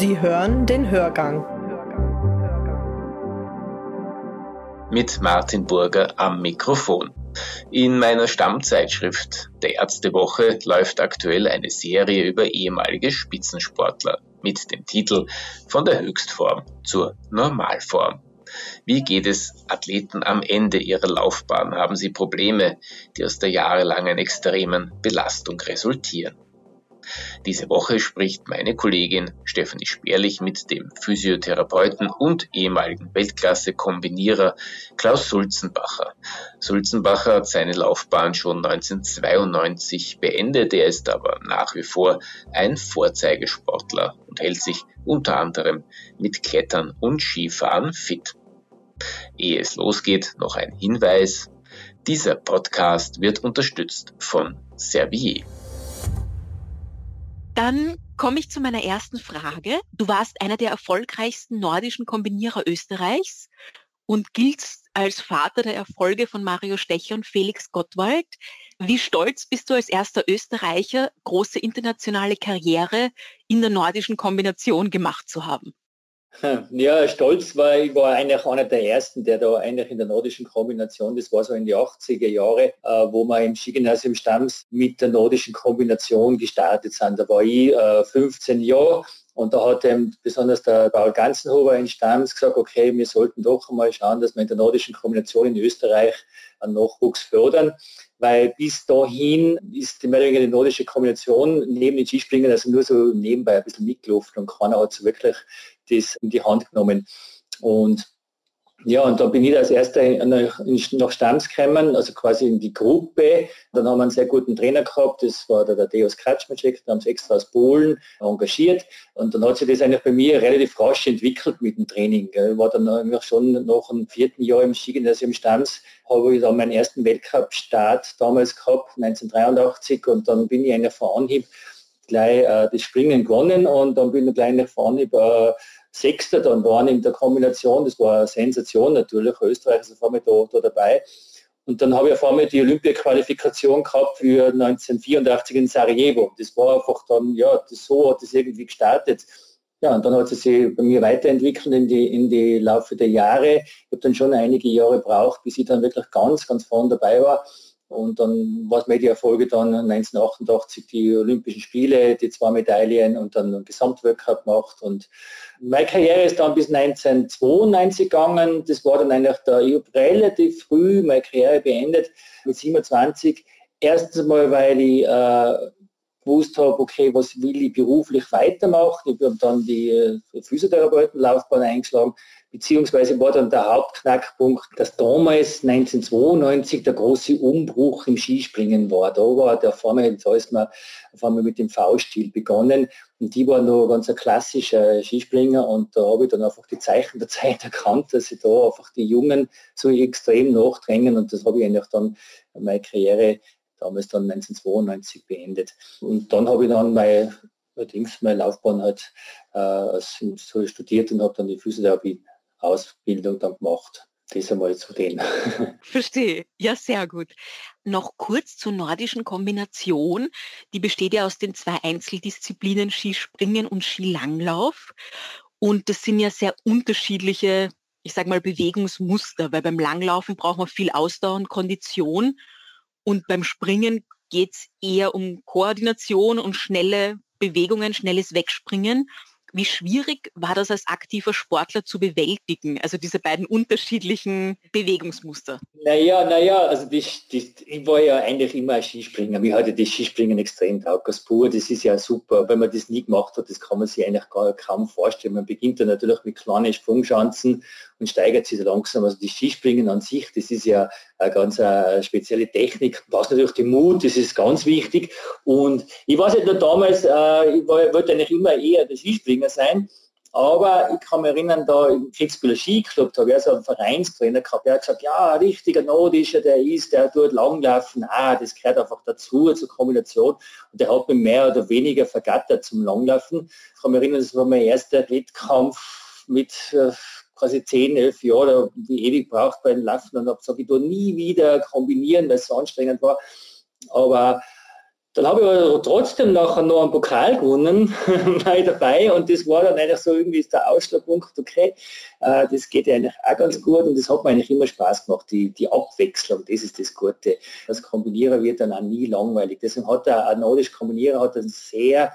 Sie hören den Hörgang. Mit Martin Burger am Mikrofon. In meiner Stammzeitschrift der Ärztewoche läuft aktuell eine Serie über ehemalige Spitzensportler mit dem Titel Von der Höchstform zur Normalform. Wie geht es Athleten am Ende ihrer Laufbahn? Haben sie Probleme, die aus der jahrelangen extremen Belastung resultieren? Diese Woche spricht meine Kollegin Stefanie Sperlich mit dem Physiotherapeuten und ehemaligen Weltklasse-Kombinierer Klaus Sulzenbacher. Sulzenbacher hat seine Laufbahn schon 1992 beendet. Er ist aber nach wie vor ein Vorzeigesportler und hält sich unter anderem mit Klettern und Skifahren fit. Ehe es losgeht, noch ein Hinweis. Dieser Podcast wird unterstützt von Servier. Dann komme ich zu meiner ersten Frage. Du warst einer der erfolgreichsten nordischen Kombinierer Österreichs und giltst als Vater der Erfolge von Mario Stecher und Felix Gottwald. Wie stolz bist du als erster Österreicher, große internationale Karriere in der nordischen Kombination gemacht zu haben? Ja, stolz war ich war eigentlich einer der ersten, der da eigentlich in der nordischen Kombination, das war so in die 80er Jahre, äh, wo wir im Skigymnasium Stamms mit der nordischen Kombination gestartet sind. Da war ich äh, 15 Jahre und da hat eben besonders der Paul Ganzenhofer in Stamms gesagt, okay, wir sollten doch mal schauen, dass wir in der nordischen Kombination in Österreich einen Nachwuchs fördern weil bis dahin ist die mehr oder nordische Kombination neben den Skispringen also nur so nebenbei ein bisschen mitgelaufen und keiner hat so wirklich das in die Hand genommen. Und ja, und da bin ich als erster nach, nach Stamms gekommen, also quasi in die Gruppe. Dann haben wir einen sehr guten Trainer gehabt, das war der, Deus Kratschmatschek, da haben sie extra aus Polen engagiert. Und dann hat sich das eigentlich bei mir relativ rasch entwickelt mit dem Training. Ich war dann eigentlich schon nach dem vierten Jahr im Skigymnasium Stamms, habe ich dann meinen ersten Weltcup-Start damals gehabt, 1983, und dann bin ich eigentlich vor Anhieb gleich äh, das Springen gewonnen und dann bin ich gleich nach vorne äh, Sechster dann waren in der Kombination. Das war eine Sensation natürlich. Österreich ist auf einmal da, da dabei. Und dann habe ich auf einmal die Olympia-Qualifikation gehabt für 1984 in Sarajevo. Das war einfach dann, ja, das, so hat das irgendwie gestartet. Ja, und dann hat sie sich bei mir weiterentwickelt in die, in die Laufe der Jahre. Ich habe dann schon einige Jahre gebraucht, bis ich dann wirklich ganz, ganz vorne dabei war. Und dann war es mir die Erfolge dann 1988 die Olympischen Spiele, die zwei Medaillen und dann einen Gesamtweltcup gemacht. Und meine Karriere ist dann bis 1992 gegangen. Das war dann eigentlich der, ich habe relativ früh meine Karriere beendet mit 27. Erstens mal, weil ich äh, gewusst habe, okay, was will ich beruflich weitermachen. Ich habe dann die äh, Physiotherapeutenlaufbahn eingeschlagen beziehungsweise war dann der Hauptknackpunkt, dass damals 1992 der große Umbruch im Skispringen war. Da war der Formel, da ist man auf einmal mit dem V-Stil begonnen und die war noch ganz ein klassischer Skispringer und da habe ich dann einfach die Zeichen der Zeit erkannt, dass sie da einfach die Jungen so extrem nachdrängen und das habe ich eigentlich dann meine Karriere damals dann 1992 beendet. Und dann habe ich dann meine, meine Laufbahn halt äh, studiert und habe dann die Physiotherapie Ausbildung dann gemacht. Das einmal zu denen. Verstehe. Ja, sehr gut. Noch kurz zur nordischen Kombination. Die besteht ja aus den zwei Einzeldisziplinen Skispringen und Skilanglauf. Und das sind ja sehr unterschiedliche, ich sage mal, Bewegungsmuster, weil beim Langlaufen braucht man viel Ausdauer und Kondition. Und beim Springen geht es eher um Koordination und schnelle Bewegungen, schnelles Wegspringen. Wie schwierig war das als aktiver Sportler zu bewältigen, also diese beiden unterschiedlichen Bewegungsmuster? Naja, naja, also das, das, ich war ja eigentlich immer ein Skispringer. Mir hatte das Skispringen extrem taugt. Das pur, das ist ja super. Wenn man das nie gemacht hat, das kann man sich eigentlich gar, kaum vorstellen. Man beginnt dann natürlich mit kleinen Sprungschanzen und steigert sich langsam. Also das Skispringen an sich, das ist ja eine ganz eine äh, spezielle Technik. Was natürlich den Mut, das ist ganz wichtig. Und ich weiß nicht nur damals, äh, ich wollte eigentlich immer eher der Skispringer sein. Aber ich kann mich erinnern, da im Kitzbüheler Skiclub, da habe ich so einen Vereinstrainer gehabt, der hat gesagt, ja, ein richtiger Nordischer, der ist, der tut Langlaufen, ah, das gehört einfach dazu, zur Kombination. Und der hat mich mehr oder weniger vergattert zum Langlaufen. Ich kann mich erinnern, das war mein erster Wettkampf mit äh, quasi 10, 11 Jahre, wie ewig braucht bei den Laufen und habe gesagt, ich tue nie wieder kombinieren, weil es so anstrengend war. Aber Dann habe ich aber trotzdem nachher noch einen Pokal gewonnen, war dabei und das war dann eigentlich so irgendwie der Ausschlagpunkt, okay, äh, das geht ja eigentlich auch ganz gut und das hat mir eigentlich immer Spaß gemacht, die, die Abwechslung, das ist das Gute. Das Kombinierer wird dann auch nie langweilig. Deswegen hat der ein nordisch Kombinierer hat einen sehr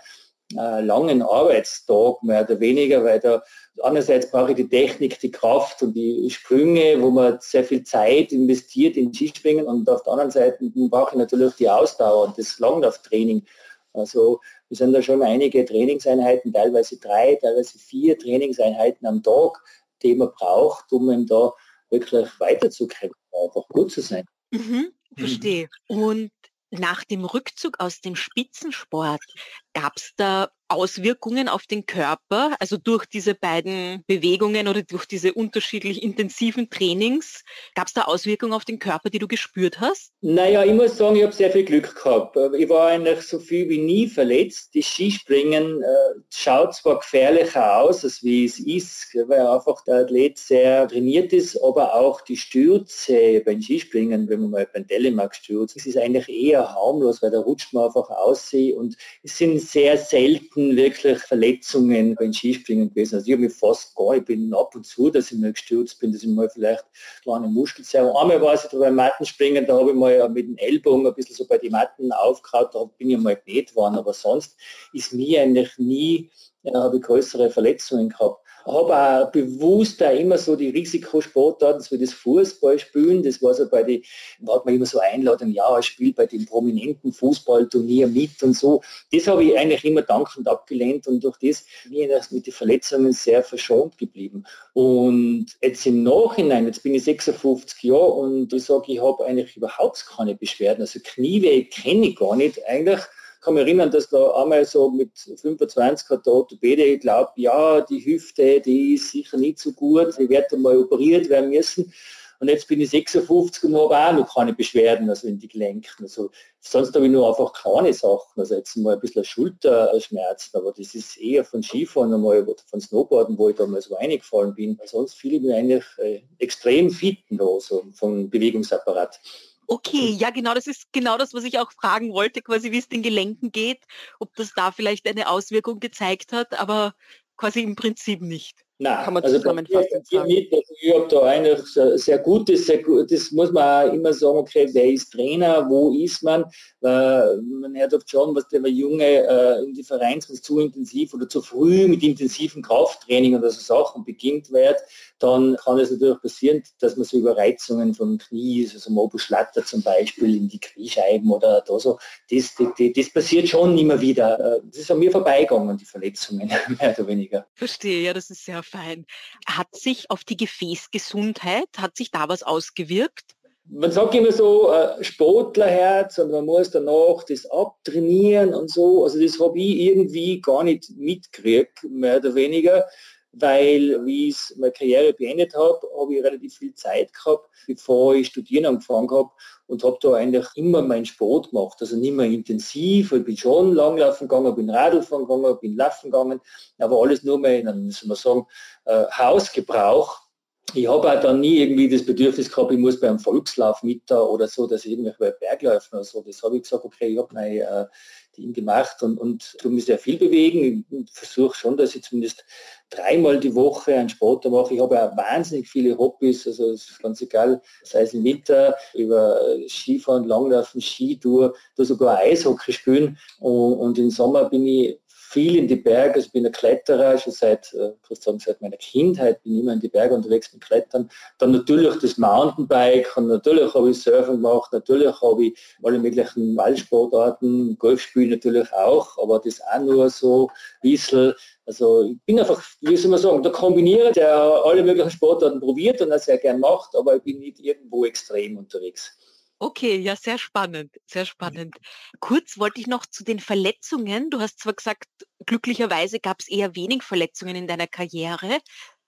äh, langen Arbeitstag, mehr oder weniger, weil da einerseits brauche ich die Technik, die Kraft und die Sprünge, wo man sehr viel Zeit investiert in Skispringen und auf der anderen Seite brauche ich natürlich die Ausdauer und das Langlauftraining. Also wir sind da schon einige Trainingseinheiten, teilweise drei, teilweise vier Trainingseinheiten am Tag, die man braucht, um eben da wirklich weiterzukämpfen, einfach gut zu sein. Mhm, verstehe. Und nach dem Rückzug aus dem Spitzensport gab es da Auswirkungen auf den Körper, also durch diese beiden Bewegungen oder durch diese unterschiedlich intensiven Trainings, gab es da Auswirkungen auf den Körper, die du gespürt hast? Naja, ich muss sagen, ich habe sehr viel Glück gehabt. Ich war eigentlich so viel wie nie verletzt. Die Skispringen äh, schaut zwar gefährlicher aus, als wie es ist, weil einfach der Athlet sehr trainiert ist, aber auch die Stürze beim Skispringen, wenn man mal beim Telemark stürzt, ist eigentlich eher harmlos, weil da rutscht man einfach aussehen und es sind sehr selten wirklich Verletzungen beim Skispringen gewesen. Also ich habe mich fast gar, ich bin ab und zu, dass ich mal gestürzt bin, dass ich mal vielleicht kleine Muskelzerrung. Einmal war es beim Mattenspringen, da habe ich mal mit dem Ellbogen ein bisschen so bei den Matten aufgehauen, da bin ich mal genäht worden, aber sonst ist mir eigentlich nie, ja, habe ich größere Verletzungen gehabt habe auch bewusst da immer so die Risikosportarten, so wie das Fußballspielen, das war so bei den, hat man immer so Einladungen, ja, ich spiele bei dem prominenten Fußballturnier mit und so. Das habe ich eigentlich immer dankend abgelehnt und durch das bin ich mit den Verletzungen sehr verschont geblieben. Und jetzt im Nachhinein, jetzt bin ich 56 Jahre und ich sage, ich habe eigentlich überhaupt keine Beschwerden. Also Knieweh kenne ich gar nicht eigentlich kann mich erinnern, dass da einmal so mit 25 hat der Orthopäde glaubt, ja, die Hüfte, die ist sicher nicht so gut, die wird mal operiert werden müssen. Und jetzt bin ich 56 und habe auch noch keine Beschwerden, also in die Gelenken. Also sonst habe ich nur einfach kleine Sachen. Also jetzt mal ein bisschen Schulterschmerzen, aber das ist eher von Skifahren einmal oder von Snowboarden, wo ich da mal so reingefallen bin. Sonst fühle ich mich eigentlich äh, extrem fit da, so vom Bewegungsapparat. Okay, ja genau, das ist genau das, was ich auch fragen wollte, quasi wie es den Gelenken geht, ob das da vielleicht eine Auswirkung gezeigt hat, aber quasi im Prinzip nicht. Nein, kann man also zusammenfassend sagen. Nicht, also ich habe da eigentlich sehr gutes, sehr gut, das muss man auch immer sagen, okay, wer ist Trainer, wo ist man? Äh, man hört oft schon, was der Junge äh, in die Vereins zu intensiv oder zu früh mit intensiven Krafttraining oder so Sachen beginnt wird, dann kann es natürlich passieren, dass man so Überreizungen vom Knie, also Mobuschlatter zum Beispiel in die Kniescheiben oder da so, das, das, das passiert schon immer wieder. Äh, das ist an mir vorbeigegangen, die Verletzungen, mehr oder weniger. Verstehe, ja, das ist sehr fein. Hat sich auf die Gefäßgesundheit, hat sich da was ausgewirkt? Man sagt immer so, äh, Sportlerherz und man muss danach das abtrainieren und so. Also das habe ich irgendwie gar nicht mitgekriegt, mehr oder weniger weil wie ich meine Karriere beendet habe, habe ich relativ viel Zeit gehabt, bevor ich studieren angefangen habe und habe da eigentlich immer meinen Sport gemacht. Also nicht mehr intensiv, ich bin schon langlaufen gegangen, bin Radlfahren gegangen, bin laufen gegangen, aber alles nur mehr in einem, soll man sagen, äh, Hausgebrauch. Ich habe auch dann nie irgendwie das Bedürfnis gehabt, ich muss beim Volkslauf mit da oder so, dass ich irgendwelche Bergläufe oder so. Das habe ich gesagt, okay, ich habe meine Ding gemacht und, und tue mich sehr viel bewegen. Ich versuche schon, dass ich zumindest dreimal die Woche einen Sport mache. Ich habe auch wahnsinnig viele Hobbys, also es ist ganz egal, sei es im Winter, über Skifahren, Langlaufen, Skitour, da sogar Eishockey spielen und, und im Sommer bin ich viel in die Berge. Also ich bin ein Kletterer, schon seit, äh, sagen, seit meiner Kindheit bin ich immer in die Berge unterwegs mit Klettern. Dann natürlich das Mountainbike und natürlich habe ich Surfen gemacht, natürlich habe ich alle möglichen Waldsportarten, Golfspielen natürlich auch, aber das auch nur so ein bisschen. Also ich bin einfach, wie soll man sagen, der Kombinierer, der alle möglichen Sportarten probiert und das sehr gern macht, aber ich bin nicht irgendwo extrem unterwegs. Okay, ja, sehr spannend, sehr spannend. Kurz wollte ich noch zu den Verletzungen. Du hast zwar gesagt, glücklicherweise gab es eher wenig Verletzungen in deiner Karriere,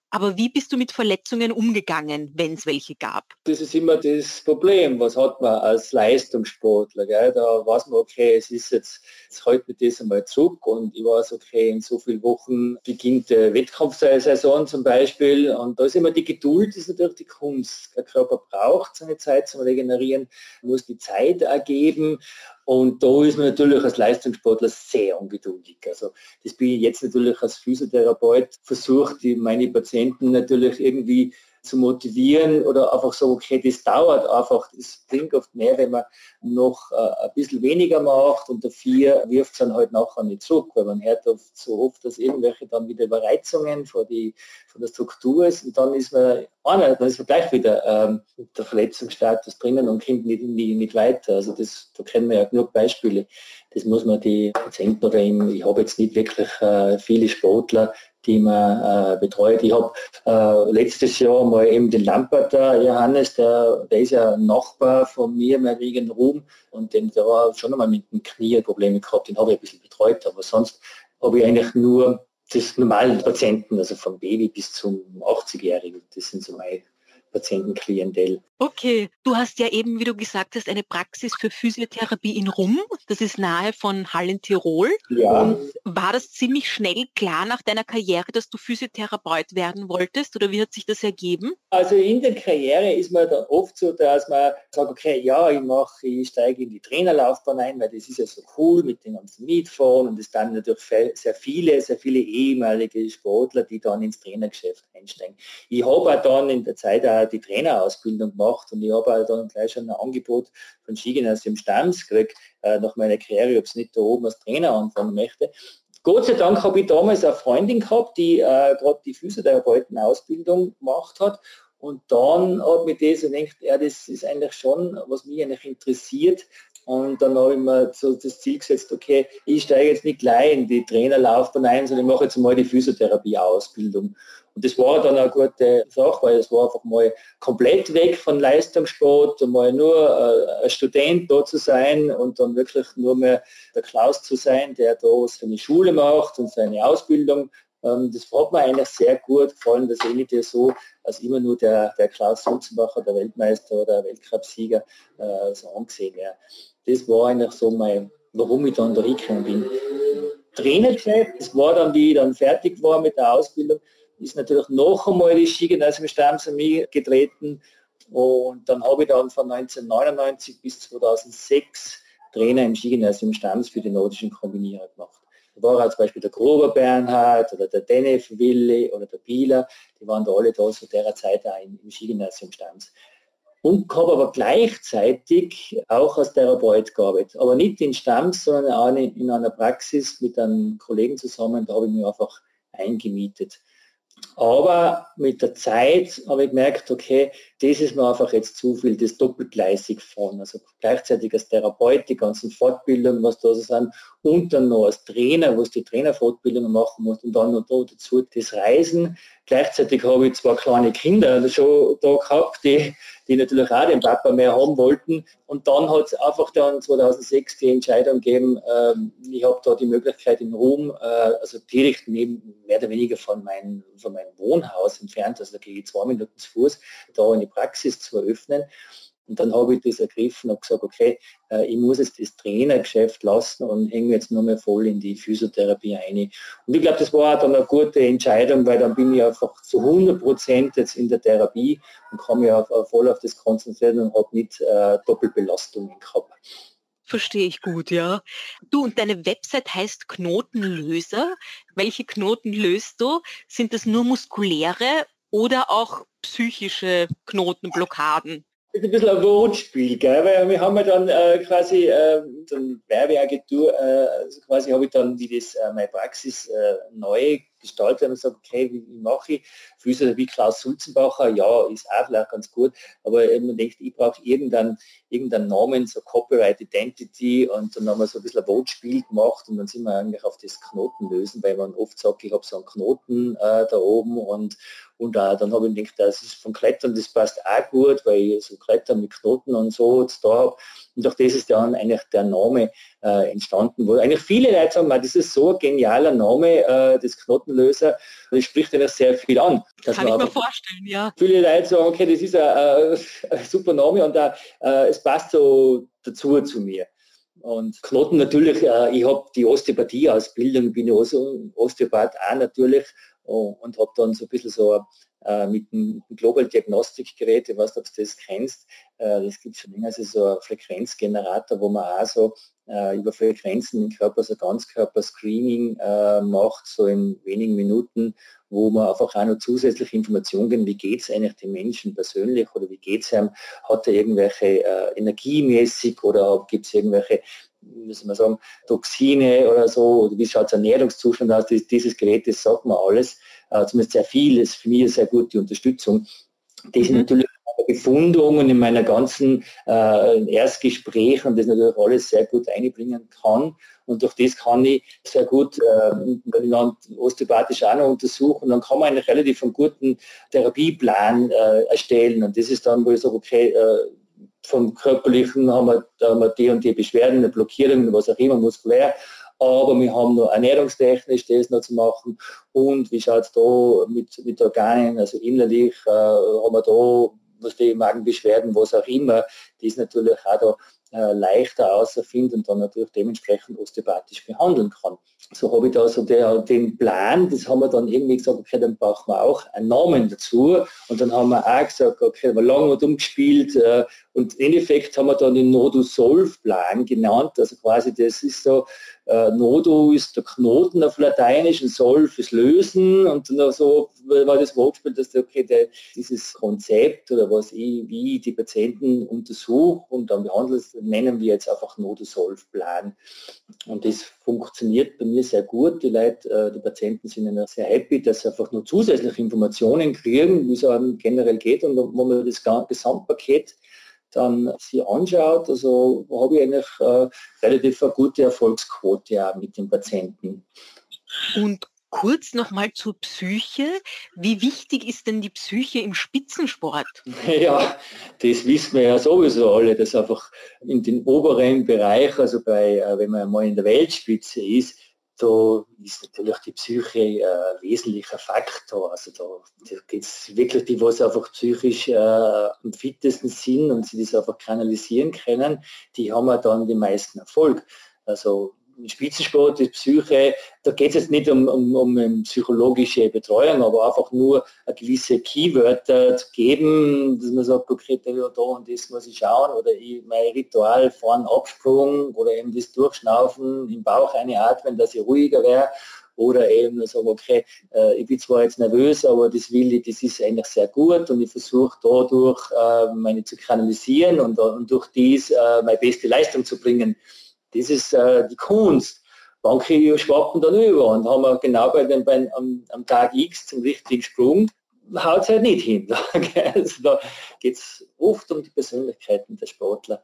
aber wie bist du mit Verletzungen umgegangen, wenn es welche gab? Das ist immer das Problem. Was hat man als Leistungssportler? Gell? Da weiß man, okay, es ist jetzt, jetzt hält mich das einmal zurück und ich weiß, okay, in so vielen Wochen beginnt die Wettkampfsaison zum Beispiel und da ist immer die Geduld, ist natürlich die Kunst. Der Körper braucht seine Zeit zum Regenerieren, muss die Zeit ergeben Und da ist man natürlich als Leistungssportler sehr ungeduldig. Also das bin ich jetzt natürlich als Physiotherapeut versucht, meine Patienten natürlich irgendwie zu motivieren oder einfach so, okay, das dauert einfach, das bringt oft mehr, wenn man noch äh, ein bisschen weniger macht und dafür wirft es dann halt nachher nicht zurück, weil man hört oft so oft, dass irgendwelche dann wieder Überreizungen vor die, von der Struktur ist und dann ist man, einer, dann ist man gleich wieder ähm, der Verletzungsstatus drinnen und kommt nicht, nicht, nicht weiter. Also das, da kennen wir ja genug Beispiele. Das muss man die Patienten oder eben, ich habe jetzt nicht wirklich äh, viele Sportler, die man äh, betreut. Ich habe äh, letztes Jahr mal eben den Lamperter Johannes, der, der ist ja Nachbar von mir, mein Regen Ruhm, und den, der war schon einmal mit dem Knie Probleme gehabt, den habe ich ein bisschen betreut, aber sonst habe ich eigentlich nur das normalen Patienten, also vom Baby bis zum 80-Jährigen, das sind so meine Patientenklientel. Okay, du hast ja eben, wie du gesagt hast, eine Praxis für Physiotherapie in Rum. Das ist nahe von Hall in Tirol. Ja. Und war das ziemlich schnell klar nach deiner Karriere, dass du Physiotherapeut werden wolltest oder wie hat sich das ergeben? Also in der Karriere ist man dann oft so, dass man sagt, okay, ja, ich mache, ich steige in die Trainerlaufbahn ein, weil das ist ja so cool mit den ganzen Mietfonds und es dann natürlich sehr viele, sehr viele ehemalige Sportler, die dann ins Trainergeschäft einsteigen. Ich habe auch dann in der Zeit auch die Trainerausbildung gemacht und ich habe halt dann gleich schon ein Angebot von Skigymnasium Stams gekriegt, äh, nach meiner Karriere, ob es nicht da oben als Trainer anfangen möchte. Gott sei Dank habe ich damals eine Freundin gehabt, die äh, gerade die Physiotherapeuten-Ausbildung gemacht hat. Und dann hat mich das und denkt, ja, das ist eigentlich schon, was mich eigentlich interessiert. Und dann habe ich mir so das Ziel gesetzt, okay, ich steige jetzt nicht gleich in die Trainerlaufbahn ein, sondern ich mache jetzt mal die Physiotherapie-Ausbildung. Und das war dann eine gute Sache, weil es war einfach mal komplett weg von Leistungssport, mal nur äh, ein Student da zu sein und dann wirklich nur mehr der Klaus zu sein, der da seine Schule macht und seine Ausbildung. Ähm, das hat mir eigentlich sehr gut gefallen, dass ich nicht so als immer nur der, der Klaus Sulzenbacher, der Weltmeister oder Weltcup-Sieger äh, so angesehen wäre. Das war eigentlich so mein, warum ich dann da hingekommen bin. Trainergeschäft, das war dann, wie ich dann fertig war mit der Ausbildung, ist natürlich noch einmal die Skigymnasium Stamms an mich getreten und dann habe ich dann von 1999 bis 2006 Trainer im Skigymnasium Stamms für die nordischen Kombinierer gemacht. Da war als Beispiel der Grober Bernhard oder der Denef Wille oder der Bieler, die waren da alle da zu der Zeit auch im, im Skigymnasium Stamms. Und habe aber gleichzeitig auch als Therapeut gearbeitet. Aber nicht in Stamms, sondern auch in einer Praxis mit einem Kollegen zusammen, da habe ich mich einfach eingemietet. Aber mit der Zeit habe ich gemerkt, okay, das ist mir einfach jetzt zu viel, das doppelgleisig von. Also gleichzeitig als Therapeut, die ganzen Fortbildungen, was da so sind, und dann noch als Trainer, was die Trainerfortbildungen machen muss, und dann noch dazu das Reisen. Gleichzeitig habe ich zwei kleine Kinder schon da gehabt, die die natürlich auch den Papa mehr haben wollten. Und dann hat es einfach dann 2006 die Entscheidung gegeben, ähm, ich habe da die Möglichkeit in Rom, äh, also direkt neben, mehr oder weniger von, mein, von meinem Wohnhaus entfernt, also da gehe ich zwei Minuten zu Fuß, da eine Praxis zu eröffnen. Und dann habe ich das ergriffen und gesagt, okay, äh, ich muss jetzt das Trainergeschäft lassen und hänge jetzt nur mehr voll in die Physiotherapie ein. Und ich glaube, das war dann eine gute Entscheidung, weil dann bin ich einfach zu 100 Prozent jetzt in der Therapie und kann mich auf, voll auf das konzentrieren und habe nicht äh, Doppelbelastungen gehabt. Verstehe ich gut, ja. Du und deine Website heißt Knotenlöser. Welche Knoten löst du? Sind das nur muskuläre oder auch psychische Knotenblockaden? Ist ein bisschen ein Wortspiel, gell? weil wir haben ja dann äh, quasi äh, dann Werbeagentur, äh, also quasi habe ich dann, wie das äh, meine Praxis äh, neu gestaltet und gesagt, okay, wie, wie mache ich Physio wie Klaus Sulzenbacher, ja, ist auch vielleicht ganz gut, aber man denkt, ich brauche irgendeinen, irgendeinen Namen, so Copyright Identity und dann haben wir so ein bisschen ein Wortspiel gemacht und dann sind wir eigentlich auf das Knoten lösen, weil man oft sagt, ich habe so einen Knoten äh, da oben und, und äh, dann habe ich gedacht, das ist von Klettern, das passt auch gut, weil ich so Klettern mit Knoten und so da habe. Und durch das ist dann eigentlich der Name äh, entstanden, wo eigentlich viele Leute sagen, das ist so ein genialer Name, äh, das Knotenlöser, das spricht eigentlich sehr viel an. Kann ich mir vorstellen, ja. Viele Leute sagen, okay, das ist ein, ein super Name und äh, es passt so dazu zu mir. Und Knoten natürlich, äh, ich habe die Osteopathie-Ausbildung, bin ja Osteopath auch natürlich oh, und habe dann so ein bisschen so äh, mit dem Global Diagnostic Gerät, ich weiß nicht, ob du das kennst, äh, das gibt schon länger, also so ein Frequenzgenerator, wo man auch so äh, über Frequenzen im Körper, so Ganzkörper-Screening äh, macht, so in wenigen Minuten, wo man einfach auch noch zusätzliche Informationen geben, wie geht es eigentlich dem Menschen persönlich oder wie geht es ihm, hat er irgendwelche äh, energiemäßig oder gibt es irgendwelche müssen wir sagen, Toxine oder so, oder wie schaut der Ernährungszustand aus, dieses Gerät, das sagt man alles, äh, zumindest sehr viel, ist für mich sehr gute Unterstützung. Das mhm. natürlich Befundungen in meiner ganzen äh, Erstgespräch und das natürlich alles sehr gut einbringen kann. Und durch das kann ich sehr gut äh, osteopathisch auch noch untersuchen. Und dann kann man eigentlich relativ einen guten Therapieplan äh, erstellen. Und das ist dann, wo ich sage, okay, äh, vom Körperlichen haben wir, haben wir die und die Beschwerden, eine Blockierung, was auch immer, muskulär. Aber wir haben noch ernährungstechnisch das noch zu machen. Und wie schaut es da mit, mit Organen, also innerlich, äh, haben wir da was die Magenbeschwerden, was auch immer, die ist natürlich auch da äh, leichter außerfinden und dann natürlich dementsprechend osteopathisch behandeln kann. So habe ich da so der, den Plan, das haben wir dann irgendwie gesagt, okay, dann brauchen wir auch einen Namen dazu und dann haben wir auch gesagt, okay, wir lange und umgespielt äh, und im Endeffekt haben wir dann den Nodu-Solv-Plan genannt, also quasi das ist so, äh, Nodo ist der Knoten auf Lateinisch und Solf ist Lösen und so war das Wortspiel, dass okay, der, dieses Konzept oder was ich, wie die Patienten untersuche und dann behandle, nennen wir jetzt einfach Nodo-Solf-Plan. Und das funktioniert bei mir sehr gut. Die Leute, äh, die Patienten sind immer sehr happy, dass sie einfach nur zusätzliche Informationen kriegen, wie es einem generell geht und wo man das Gesamtpaket dann sie anschaut, also habe ich eigentlich äh, relativ eine gute Erfolgsquote mit den Patienten. Und kurz nochmal zur Psyche. Wie wichtig ist denn die Psyche im Spitzensport? Ja, das wissen wir ja sowieso alle, dass einfach in den oberen Bereich, also bei, äh, wenn man mal in der Weltspitze ist, da ist natürlich die Psyche ein äh, wesentlicher Faktor. Also da, da geht es wirklich die, was einfach psychisch äh, am fittesten sind und sie das einfach kanalisieren können, die haben dann den meisten Erfolg. Also Spitzensport, die Psyche, da geht es jetzt nicht um, um, um psychologische Betreuung, aber einfach nur eine gewisse Keywörter zu geben, dass man sagt, okay, da, und das muss ich schauen oder ich, mein Ritual vorn Absprung oder eben das Durchschnaufen, im Bauch einatmen, dass ich ruhiger wäre oder eben sagen, okay, äh, ich bin zwar jetzt nervös, aber das will ich, das ist eigentlich sehr gut und ich versuche dadurch äh, meine zu kanalisieren und, und durch dies äh, meine beste Leistung zu bringen. Das ist äh, die Kunst. Manche schwappen dann über und haben wir genau bei dem, bei, am, am, Tag X zum richtigen Sprung, haut es halt nicht hin. also da geht es oft um die Persönlichkeiten der Sportler,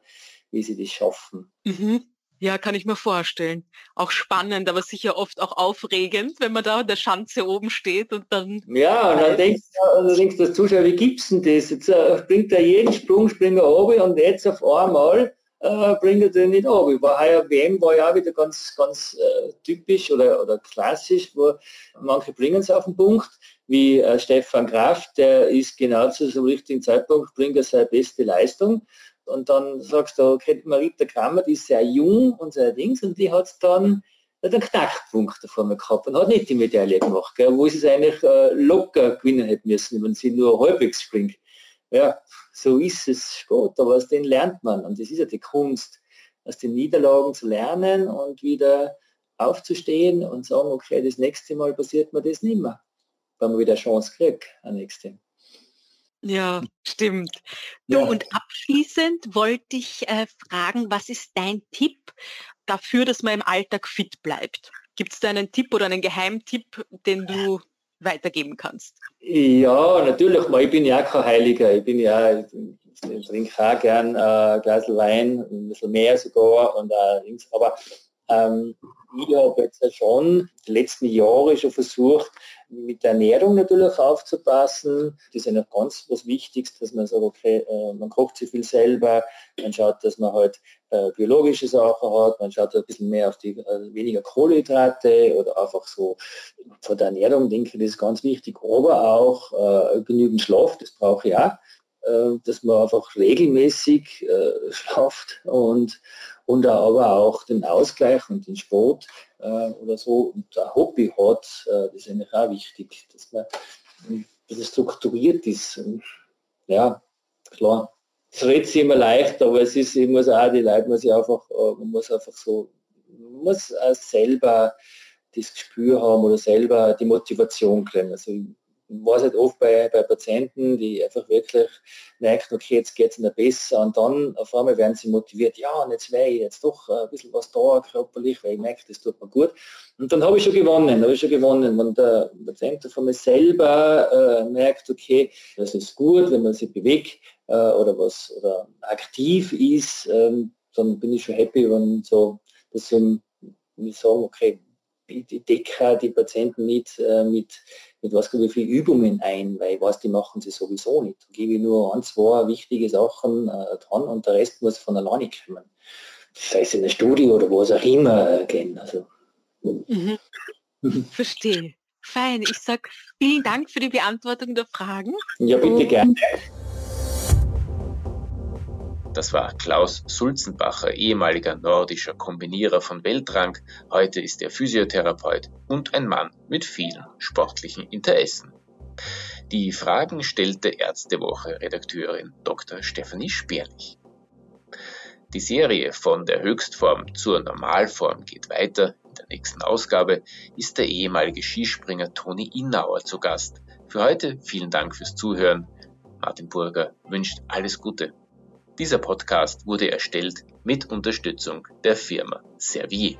wie sie das schaffen. Mhm. Ja, kann ich mir vorstellen. Auch spannend, aber sicher oft auch aufregend, wenn man da an der Schanze oben steht und dann. Ja, und dann denkst du, dann denkst du Zuschauer, wie gibt's denn das? Jetzt äh, springt er jeden Sprung, springt er oben und jetzt auf einmal äh, bringt er den nicht ab. Über heuer WM war ja auch wieder ganz, ganz äh, typisch oder, oder klassisch, wo manche bringen es auf den Punkt, wie äh, Stefan Graf, der ist genau zu so richtigen Zeitpunkt, bringt er seine beste Leistung. Und dann sagst du, okay, Marita Kramer, die ist sehr jung und sehr Dings und die hat dann einen Knackpunkt davor gehabt und hat nicht die Medaille gemacht, gell, wo sie es eigentlich äh, locker gewinnen hätte müssen, wenn sie nur halbwegs springt. Ja, so ist es Sport, aber aus denen lernt man. Und das ist ja die Kunst, aus den Niederlagen zu lernen und wieder aufzustehen und sagen, okay, das nächste Mal passiert mir das nicht mehr, wenn man wieder eine Chance kriegt, ein nächstes. Ja, stimmt. Du, ja. und abschließend wollte ich äh, fragen, was ist dein Tipp dafür, dass man im Alltag fit bleibt? Gibt es da einen Tipp oder einen Geheimtipp, den du weitergeben kannst? Ja, natürlich. Ich bin ja kein Heiliger. Ich bin ja, ich trinke auch gern äh, ein Glas Wein, ein bisschen mehr sogar. Und, äh, aber ähm, ich habe jetzt schon die letzten Jahre schon versucht, mit der Ernährung natürlich aufzupassen. Das ist ja ganz was Wichtiges, dass man sagt, okay, äh, man kocht sich viel selber, man schaut, dass man halt äh, biologische Sachen hat, man schaut ein bisschen mehr auf die äh, weniger Kohlenhydrate oder einfach so von der Ernährung denke ich, das ist ganz wichtig, aber auch äh, genügend Schlaf, das brauche ich auch, äh, dass man einfach regelmäßig äh, schlaft und und aber auch den Ausgleich und den Sport äh, oder so und ein Hobby hat, äh, das ist eigentlich auch wichtig, dass man dass es strukturiert ist. Ja, klar. es redet sich immer leicht, aber es ist, ich muss auch, die Leute muss ich einfach, äh, man muss einfach so, muss selber das Gespür haben oder selber die Motivation kriegen. Also ich weiß halt oft bei, bei Patienten, die einfach wirklich merken, okay, jetzt geht es ihnen besser und dann auf einmal werden sie motiviert, ja, und jetzt wäre ich jetzt doch ein bisschen was da körperlich, weil ich merke, das tut mir gut. Und dann habe ich schon gewonnen, habe ich schon gewonnen. Wenn der Patient von mir selber äh, merkt, okay, das ist gut, wenn man sich bewegt äh, oder was oder aktiv ist, ähm, dann bin ich schon happy, wenn so, dass sie sagen, okay, ich decke die Patienten nicht äh, mit, mit was wie viele Übungen ein, weil ich weiß, die machen sie sowieso nicht. Da gebe ich nur ein, zwei wichtige Sachen äh, dran und der Rest muss von alleine kommen. Sei es in der Studie oder was auch immer äh, gehen. Also. Mhm. Verstehe. Fein. Ich sage vielen Dank für die Beantwortung der Fragen. Ja, bitte gerne. Das war Klaus Sulzenbacher, ehemaliger nordischer Kombinierer von Weltrang. Heute ist er Physiotherapeut und ein Mann mit vielen sportlichen Interessen. Die Fragen stellte Ärztewoche-Redakteurin Dr. Stephanie Sperlich. Die Serie von der Höchstform zur Normalform geht weiter. In der nächsten Ausgabe ist der ehemalige Skispringer Toni Innauer zu Gast. Für heute vielen Dank fürs Zuhören. Martin Burger wünscht alles Gute. Dieser Podcast wurde erstellt mit Unterstützung der Firma Servier.